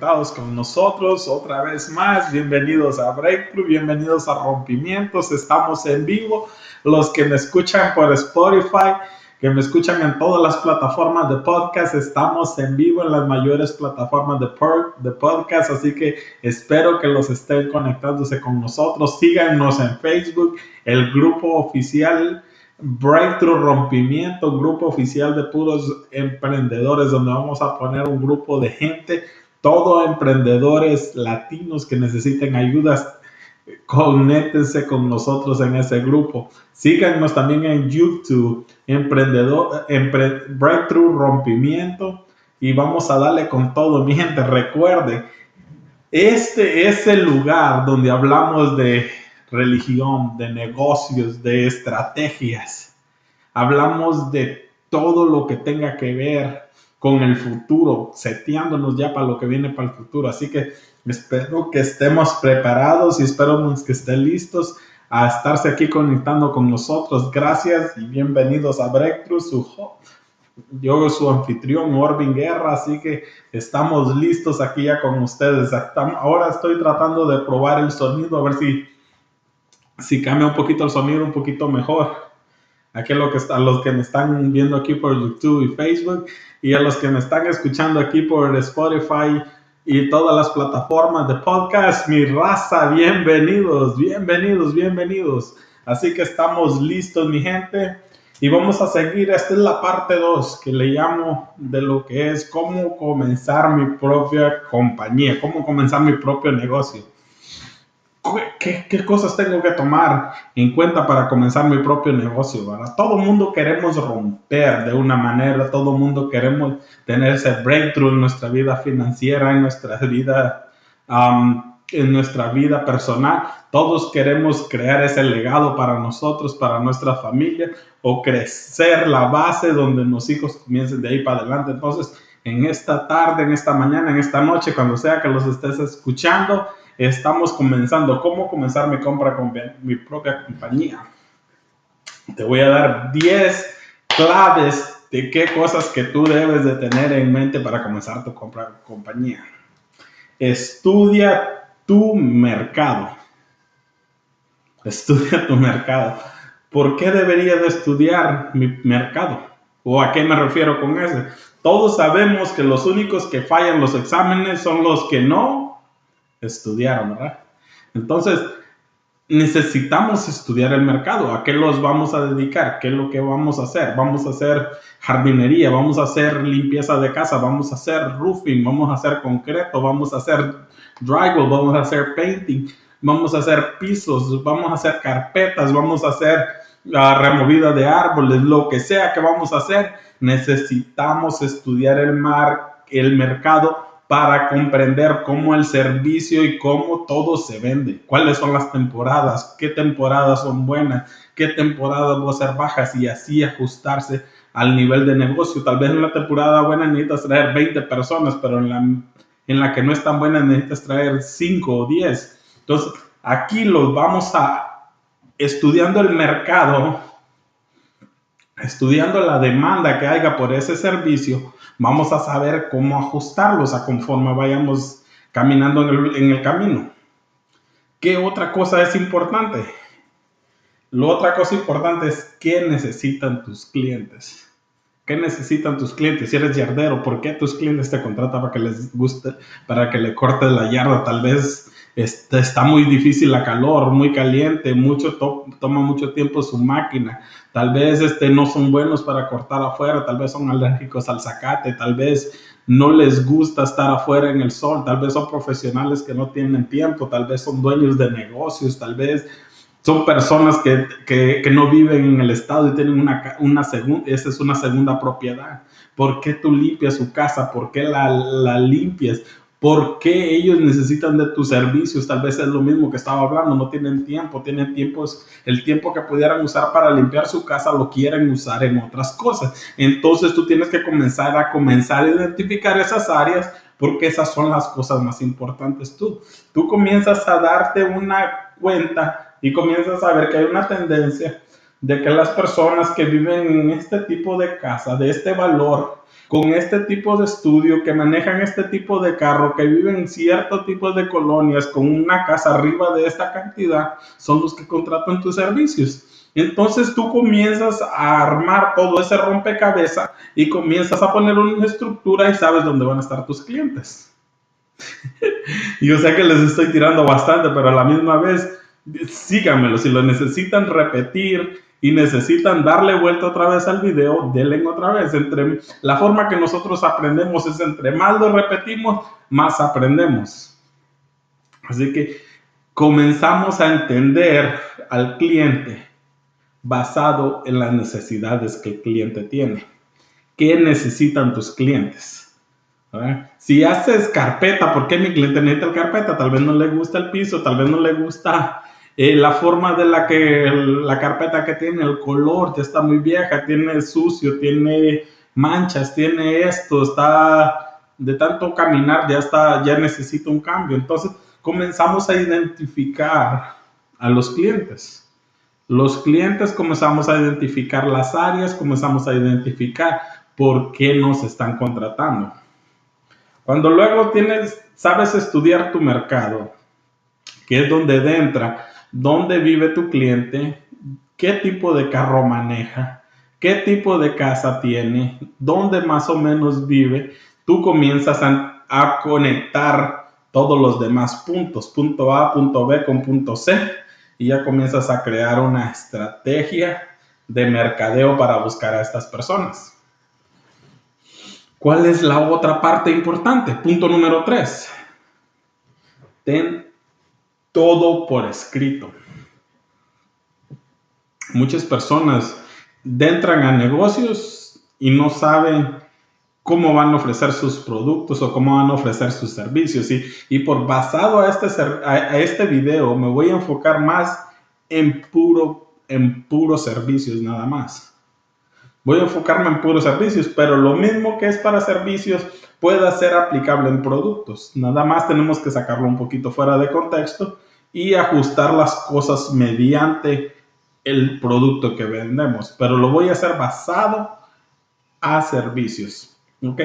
con nosotros otra vez más. Bienvenidos a Breakthrough, bienvenidos a Rompimientos. Estamos en vivo. Los que me escuchan por Spotify, que me escuchan en todas las plataformas de podcast, estamos en vivo en las mayores plataformas de, de podcast. Así que espero que los estén conectándose con nosotros. Síganos en Facebook, el grupo oficial Breakthrough Rompimiento, grupo oficial de puros emprendedores, donde vamos a poner un grupo de gente, todos emprendedores latinos que necesiten ayudas. Conéctense con nosotros en ese grupo. Síganos también en YouTube, Emprendedor, Breakthrough Rompimiento. Y vamos a darle con todo, mi gente. Recuerde, este es el lugar donde hablamos de religión, de negocios, de estrategias. Hablamos de todo lo que tenga que ver con el futuro, seteándonos ya para lo que viene para el futuro. Así que espero que estemos preparados y espero que estén listos a estarse aquí conectando con nosotros. Gracias y bienvenidos a Breakthrough, su yo su anfitrión, Orvin Guerra, así que estamos listos aquí ya con ustedes. Ahora estoy tratando de probar el sonido, a ver si si cambia un poquito el sonido, un poquito mejor. Aquí a, lo que a los que me están viendo aquí por YouTube y Facebook y a los que me están escuchando aquí por Spotify y todas las plataformas de podcast, mi raza, bienvenidos, bienvenidos, bienvenidos. Así que estamos listos, mi gente. Y vamos a seguir, esta es la parte 2 que le llamo de lo que es cómo comenzar mi propia compañía, cómo comenzar mi propio negocio. ¿Qué, cosas tengo que tomar en cuenta para comenzar mi propio negocio? ¿verdad? Todo mundo queremos romper de una manera, todo mundo queremos tener ese breakthrough en nuestra vida financiera, en nuestra vida, en nuestra vida personal. Todos queremos crear ese legado para nosotros, para nuestra familia, o crecer la base donde los hijos comiencen de ahí para adelante. Entonces, en esta tarde, en esta mañana, en esta noche, cuando sea que los estés escuchando, estamos comenzando. ¿Cómo comenzar mi compra con mi propia compañía? Te voy a dar 10 claves de qué cosas que tú debes de tener en mente para comenzar tu compra compañía. Estudia tu mercado. Estudia tu mercado. ¿Por qué debería de estudiar mi mercado? ¿O a qué me refiero con ese? Todos sabemos que los únicos que fallan los exámenes son los que no estudiaron, ¿verdad? Entonces, necesitamos estudiar el mercado. ¿A qué los vamos a dedicar? ¿Qué es lo que vamos a hacer? Vamos a hacer jardinería, vamos a hacer limpieza de casa, vamos a hacer roofing, vamos a hacer concreto, vamos a hacer drywall, vamos a hacer painting, vamos a hacer pisos, vamos a hacer carpetas, vamos a hacer la removida de árboles, lo que sea que vamos a hacer, necesitamos estudiar el mar, el mercado para comprender cómo el servicio y cómo todo se vende, cuáles son las temporadas, qué temporadas son buenas, qué temporadas van a ser bajas y así ajustarse al nivel de negocio. Tal vez en la temporada buena necesitas traer 20 personas, pero en la, en la que no es tan buena necesitas traer 5 o 10. Entonces, aquí los vamos a estudiando el mercado, estudiando la demanda que haya por ese servicio, vamos a saber cómo ajustarlos a conforme vayamos caminando en el, camino. ¿Qué otra cosa es importante? Lo otra cosa importante es qué necesitan tus clientes. ¿Qué necesitan tus clientes? Si eres yardero, ¿por qué tus clientes te contratan para que les guste, para que le cortes la yarda? Tal vez este, está muy difícil la calor, muy caliente, mucho toma mucho tiempo su máquina. Tal vez este, no son buenos para cortar afuera, tal vez son alérgicos al zacate, tal vez no les gusta estar afuera en el sol, tal vez son profesionales que no tienen tiempo, tal vez son dueños de negocios, tal vez son personas que, que, que no viven en el estado y tienen una, una segunda, esa es una segunda propiedad. ¿Por qué tú limpias su casa? ¿Por qué la, la limpias? ¿Por qué ellos necesitan de tus servicios? Tal vez es lo mismo que estaba hablando, no tienen tiempo, tienen tiempos, el tiempo que pudieran usar para limpiar su casa lo quieren usar en otras cosas. Entonces tú tienes que comenzar a comenzar a identificar esas áreas porque esas son las cosas más importantes tú. Tú comienzas a darte una cuenta y comienzas a ver que hay una tendencia de que las personas que viven en este tipo de casa, de este valor, con este tipo de estudio, que manejan este tipo de carro, que viven en cierto tipo de colonias con una casa arriba de esta cantidad, son los que contratan tus servicios. Entonces tú comienzas a armar todo ese rompecabezas y comienzas a poner una estructura y sabes dónde van a estar tus clientes. Yo sé que les estoy tirando bastante, pero a la misma vez, síganmelo. Si lo necesitan repetir, y necesitan darle vuelta otra vez al video, denle otra vez. Entre, la forma que nosotros aprendemos es entre más lo repetimos, más aprendemos. Así que comenzamos a entender al cliente basado en las necesidades que el cliente tiene. ¿Qué necesitan tus clientes? Si haces carpeta, ¿por qué mi cliente necesita carpeta? Tal vez no le gusta el piso, tal vez no le gusta eh, la forma de la que la carpeta que tiene, el color ya está muy vieja, tiene sucio, tiene manchas, tiene esto, está de tanto caminar, ya está, ya necesita un cambio. Entonces comenzamos a identificar a los clientes. Los clientes comenzamos a identificar las áreas, comenzamos a identificar por qué nos están contratando. Cuando luego tienes, sabes estudiar tu mercado, que es donde entra dónde vive tu cliente, qué tipo de carro maneja, qué tipo de casa tiene, dónde más o menos vive, tú comienzas a, conectar todos los demás puntos, punto A, punto B con punto C, y ya comienzas a crear una estrategia de mercadeo para buscar a estas personas. ¿Cuál es la otra parte importante? Punto número 3. Ten todo por escrito. Muchas personas entran a negocios y no saben cómo van a ofrecer sus productos o cómo van a ofrecer sus servicios. Y, por basado a este, a, este video me voy a enfocar más en puro, en puros servicios nada más. Voy a enfocarme en puros servicios, pero lo mismo que es para servicios pueda ser aplicable en productos. Nada más tenemos que sacarlo un poquito fuera de contexto y ajustar las cosas mediante el producto que vendemos. Pero lo voy a hacer basado a servicios. ¿Ok?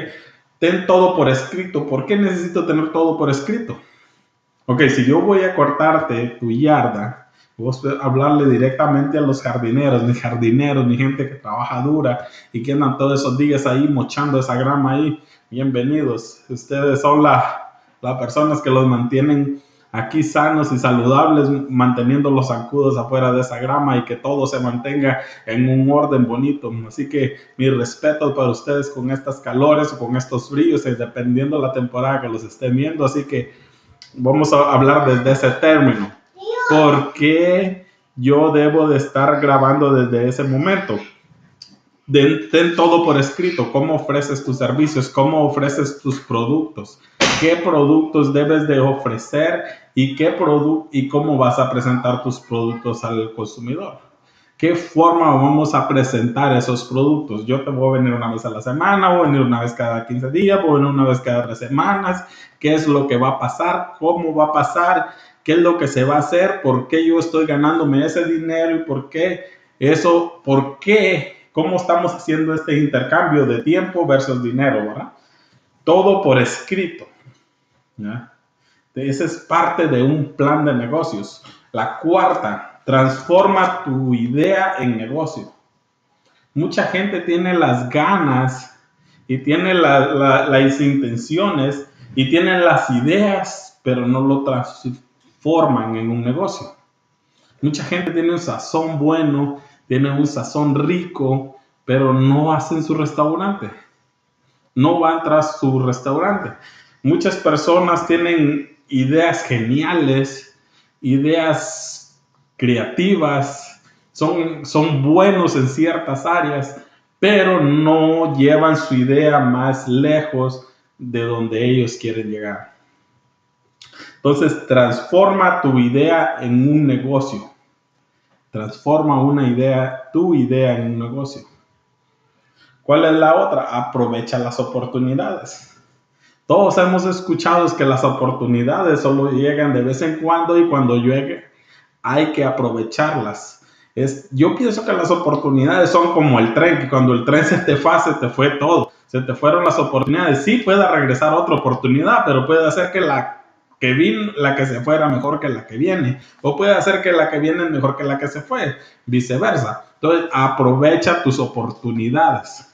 Ten todo por escrito. ¿Por qué necesito tener todo por escrito? Ok, si yo voy a cortarte tu yarda, Vos hablarle directamente a los jardineros, ni jardineros, ni gente que trabaja dura y que andan todos esos días ahí mochando esa grama ahí. Bienvenidos. Ustedes son las personas que los mantienen aquí sanos y saludables, manteniendo los zancudos afuera de esa grama y que todo se mantenga en un orden bonito. Así que mi respeto para ustedes con estas calores o con estos fríos, dependiendo la temporada que los estén viendo. Así que vamos a hablar desde ese término. ¿Por qué yo debo de estar grabando desde ese momento? ten todo por escrito, cómo ofreces tus servicios, cómo ofreces tus productos, qué productos debes de ofrecer y qué y cómo vas a presentar tus productos al consumidor. ¿Qué forma vamos a presentar esos productos? Yo te voy a venir una vez a la semana, voy a venir una vez cada 15 días, voy a venir una vez cada tres semanas. ¿Qué es lo que va a pasar? ¿Cómo va a pasar? Qué es lo que se va a hacer, por qué yo estoy ganándome ese dinero y por qué eso, por qué, cómo estamos haciendo este intercambio de tiempo versus dinero, ¿verdad? Todo por escrito. Ese es parte de un plan de negocios. La cuarta, transforma tu idea en negocio. Mucha gente tiene las ganas y tiene las intenciones y tiene las ideas, pero no lo transforman forman en un negocio. Mucha gente tiene un sazón bueno, tiene un sazón rico, pero no hacen su restaurante. No van tras su restaurante. Muchas personas tienen ideas geniales, ideas creativas, son, son buenos en ciertas áreas, pero no llevan su idea más lejos de donde ellos quieren llegar. Entonces, transforma tu idea en un negocio. Transforma una idea, tu idea en un negocio. ¿Cuál es la otra? Aprovecha las oportunidades. Todos hemos escuchado que las oportunidades solo llegan de vez en cuando y cuando llegue hay que aprovecharlas. Es, yo pienso que las oportunidades son como el tren, que cuando el tren se te fue, se te fue todo, se te fueron las oportunidades. Sí puede regresar otra oportunidad, pero puede hacer que la que vino, la que se fue era mejor que la que viene, o puede hacer que la que viene es mejor que la que se fue, viceversa. Entonces, aprovecha tus oportunidades.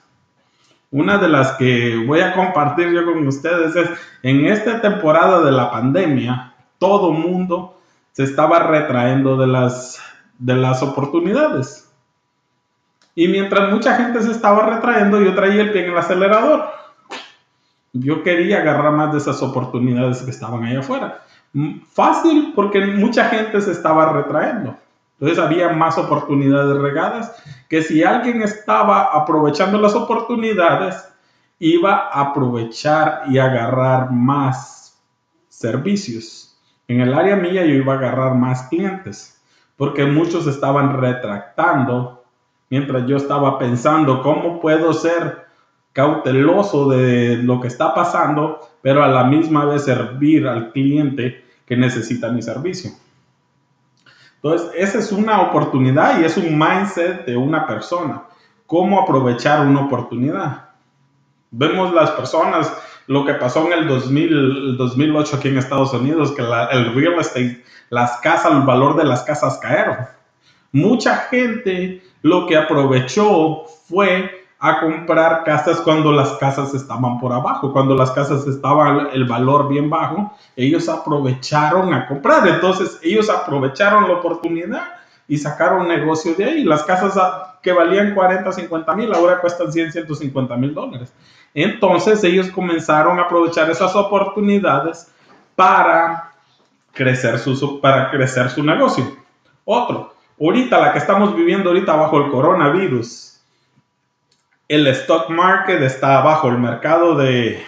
Una de las que voy a compartir yo con ustedes es, en esta temporada de la pandemia, todo mundo se estaba retrayendo de las, de las oportunidades. Y mientras mucha gente se estaba retrayendo, yo traía el pie en el acelerador. Yo quería agarrar más de esas oportunidades que estaban ahí afuera. Fácil porque mucha gente se estaba retrayendo. Entonces había más oportunidades regadas que si alguien estaba aprovechando las oportunidades, iba a aprovechar y agarrar más servicios. En el área mía yo iba a agarrar más clientes porque muchos estaban retractando mientras yo estaba pensando cómo puedo ser cauteloso de lo que está pasando, pero a la misma vez servir al cliente que necesita mi servicio. Entonces, esa es una oportunidad y es un mindset de una persona. ¿Cómo aprovechar una oportunidad? Vemos las personas, lo que pasó en el, 2000, 2008 aquí en Estados Unidos, que el real estate, las casas, el valor de las casas cayeron. Mucha gente lo que aprovechó fue a comprar casas cuando las casas estaban por abajo, cuando las casas estaban el valor bien bajo, ellos aprovecharon a comprar, entonces ellos aprovecharon la oportunidad y sacaron negocio de ahí. Las casas que valían 40, 50 mil ahora cuestan 100, 150 mil dólares. Entonces ellos comenzaron a aprovechar esas oportunidades para crecer su, para crecer su negocio. Otro, ahorita la que estamos viviendo ahorita bajo el coronavirus, el stock market está abajo, el mercado de,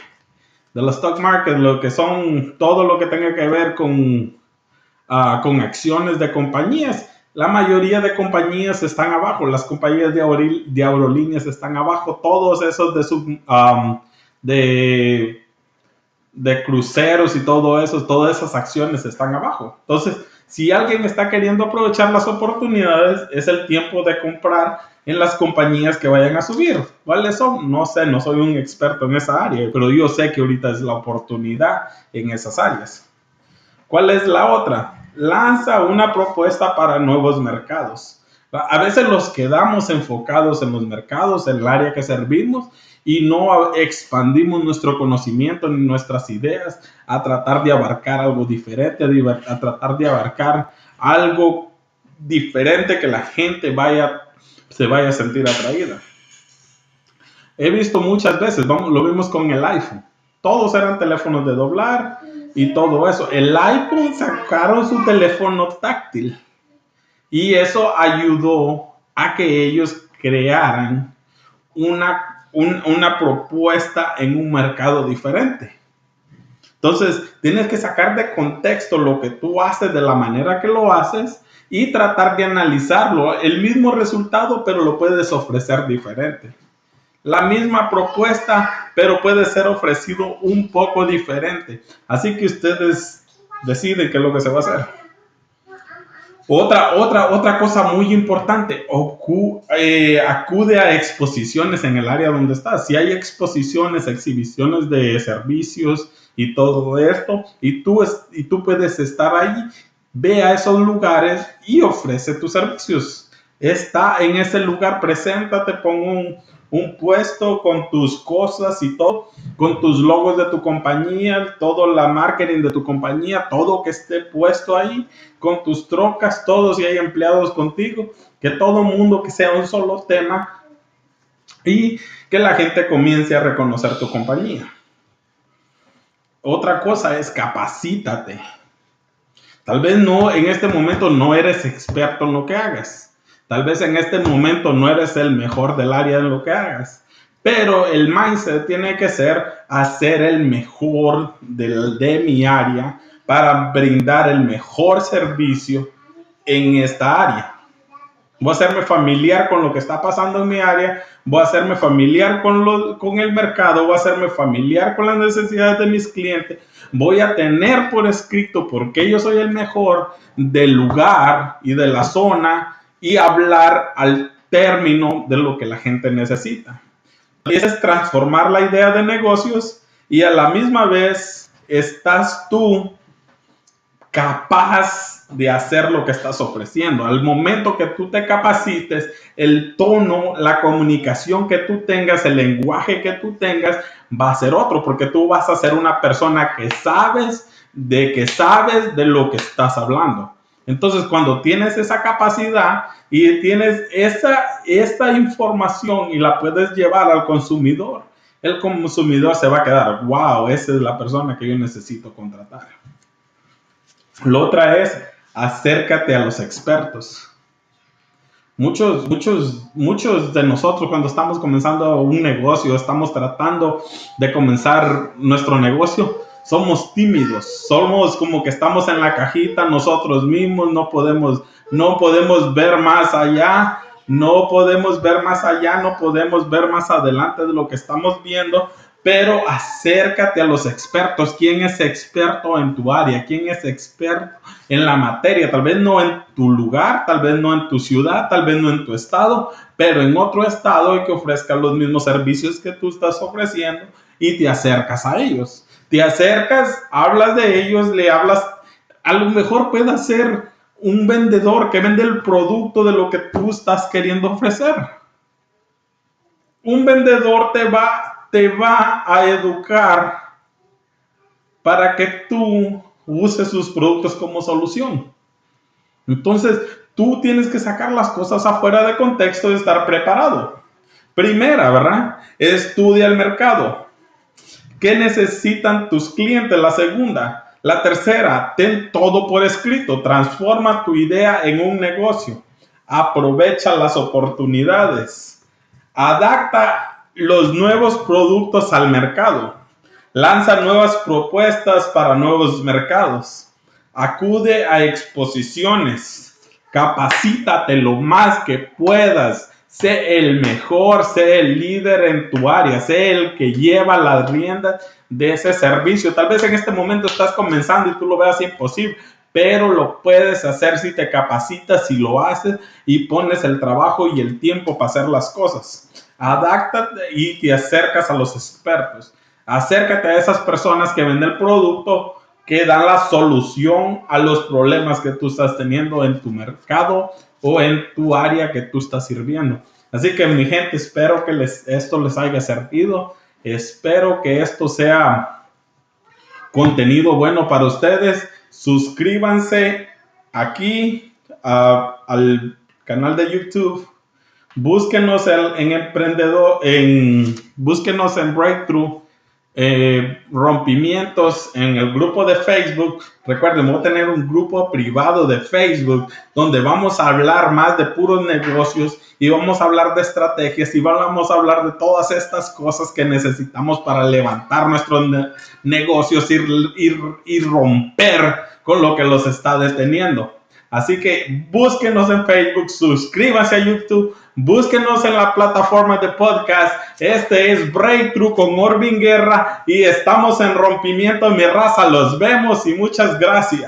de los stock market, lo que son todo lo que tenga que ver con, ah, con acciones de compañías. La mayoría de compañías están abajo, las compañías de, aerolíneas están abajo, todos esos de, sub, de, de cruceros y todo eso, todas esas acciones están abajo. Entonces, si alguien está queriendo aprovechar las oportunidades, es el tiempo de comprar en las compañías que vayan a subir. ¿Cuáles son? No sé, no soy un experto en esa área, pero yo sé que ahorita es la oportunidad en esas áreas. ¿Cuál es la otra? Lanza una propuesta para nuevos mercados. A veces los quedamos enfocados en los mercados, en el área que servimos y no expandimos nuestro conocimiento ni nuestras ideas a tratar de abarcar algo diferente, a tratar de abarcar algo diferente que la gente vaya se vaya a sentir atraída. He visto muchas veces, vamos, lo vimos con el iPhone. Todos eran teléfonos de doblar y todo eso. El iPhone sacaron su teléfono táctil y eso ayudó a que ellos crearan una, una propuesta en un mercado diferente. Entonces, tienes que sacar de contexto lo que tú haces de la manera que lo haces y tratar de analizarlo. El mismo resultado, pero lo puedes ofrecer diferente. La misma propuesta, pero puede ser ofrecido un poco diferente. Así que ustedes deciden qué es lo que se va a hacer. Otra, otra, otra cosa muy importante, eh, acude a exposiciones en el área donde estás. Si hay exposiciones, exhibiciones de servicios y todo esto, y tú, y tú puedes estar ahí, ve a esos lugares y ofrece tus servicios. Está en ese lugar, preséntate, pon un, un puesto con tus cosas y todo, con tus logos de tu compañía, todo la marketing de tu compañía, todo que esté puesto ahí, con tus trocas, todos y hay empleados contigo, que todo mundo que sea un solo tema y que la gente comience a reconocer tu compañía. Otra cosa es capacítate. Tal vez no, en este momento no eres experto en lo que hagas. Tal vez en este momento no eres el mejor del área en lo que hagas. Pero el mindset tiene que ser hacer el mejor del, de mi área para brindar el mejor servicio en esta área. Voy a hacerme familiar con lo que está pasando en mi área, voy a hacerme familiar con, lo, con el mercado, voy a hacerme familiar con las necesidades de mis clientes, voy a tener por escrito por qué yo soy el mejor del lugar y de la zona y hablar al término de lo que la gente necesita. Y es transformar la idea de negocios y a la misma vez estás tú capaz de hacer lo que estás ofreciendo. Al momento que tú te capacites, el tono, la comunicación que tú tengas, el lenguaje que tú tengas, va a ser otro, porque tú vas a ser una persona que sabes de que sabes de lo que estás hablando. Entonces, cuando tienes esa capacidad y tienes esa, esta información y la puedes llevar al consumidor, el consumidor se va a quedar, wow, esa es la persona que yo necesito contratar. Lo otra es, acércate a los expertos. Muchos, muchos, muchos de nosotros cuando estamos comenzando un negocio, estamos tratando de comenzar nuestro negocio, somos tímidos, somos como que estamos en la cajita nosotros mismos, no podemos, no podemos ver más allá, no podemos ver más allá, no podemos ver más adelante de lo que estamos viendo, pero acércate a los expertos. ¿Quién es experto en tu área? ¿Quién es experto en la materia? Tal vez no en tu lugar, tal vez no en tu ciudad, tal vez no en tu estado, pero en otro estado y que ofrezca los mismos servicios que tú estás ofreciendo y te acercas a ellos. Te acercas, hablas de ellos, le hablas, a lo mejor puede ser un vendedor que vende el producto de lo que tú estás queriendo ofrecer. Un vendedor te va te va a educar para que tú uses sus productos como solución. Entonces, tú tienes que sacar las cosas afuera de contexto y estar preparado. Primera, ¿verdad? Estudia el mercado. ¿Qué necesitan tus clientes? La segunda. La tercera, ten todo por escrito. Transforma tu idea en un negocio. Aprovecha las oportunidades. Adapta los nuevos productos al mercado. Lanza nuevas propuestas para nuevos mercados. Acude a exposiciones. Capacítate lo más que puedas. Sé el mejor, sé el líder en tu área, sé el que lleva las riendas de ese servicio. Tal vez en este momento estás comenzando y tú lo veas imposible, pero lo puedes hacer si te capacitas, si lo haces y pones el trabajo y el tiempo para hacer las cosas. Adáctate y te acercas a los expertos. Acércate a esas personas que venden el producto, que dan la solución a los problemas que tú estás teniendo en tu mercado o en tu área que tú estás sirviendo. Así que mi gente, espero que les, esto les haya servido. Espero que esto sea contenido bueno para ustedes. Suscríbanse aquí al canal de YouTube Búsquenos en Emprendedor, en, búsquenos en Breakthrough, eh, rompimientos en el grupo de Facebook. Recuerden, voy a tener un grupo privado de Facebook donde vamos a hablar más de puros negocios y vamos a hablar de estrategias y vamos a hablar de todas estas cosas que necesitamos para levantar nuestros negocios y, y romper con lo que los está deteniendo. Así que búsquenos en Facebook, suscríbase a YouTube, búsquenos en la plataforma de podcast. Este es Breakthrough con Orvin Guerra y estamos en rompimiento mi raza. Los vemos y muchas gracias.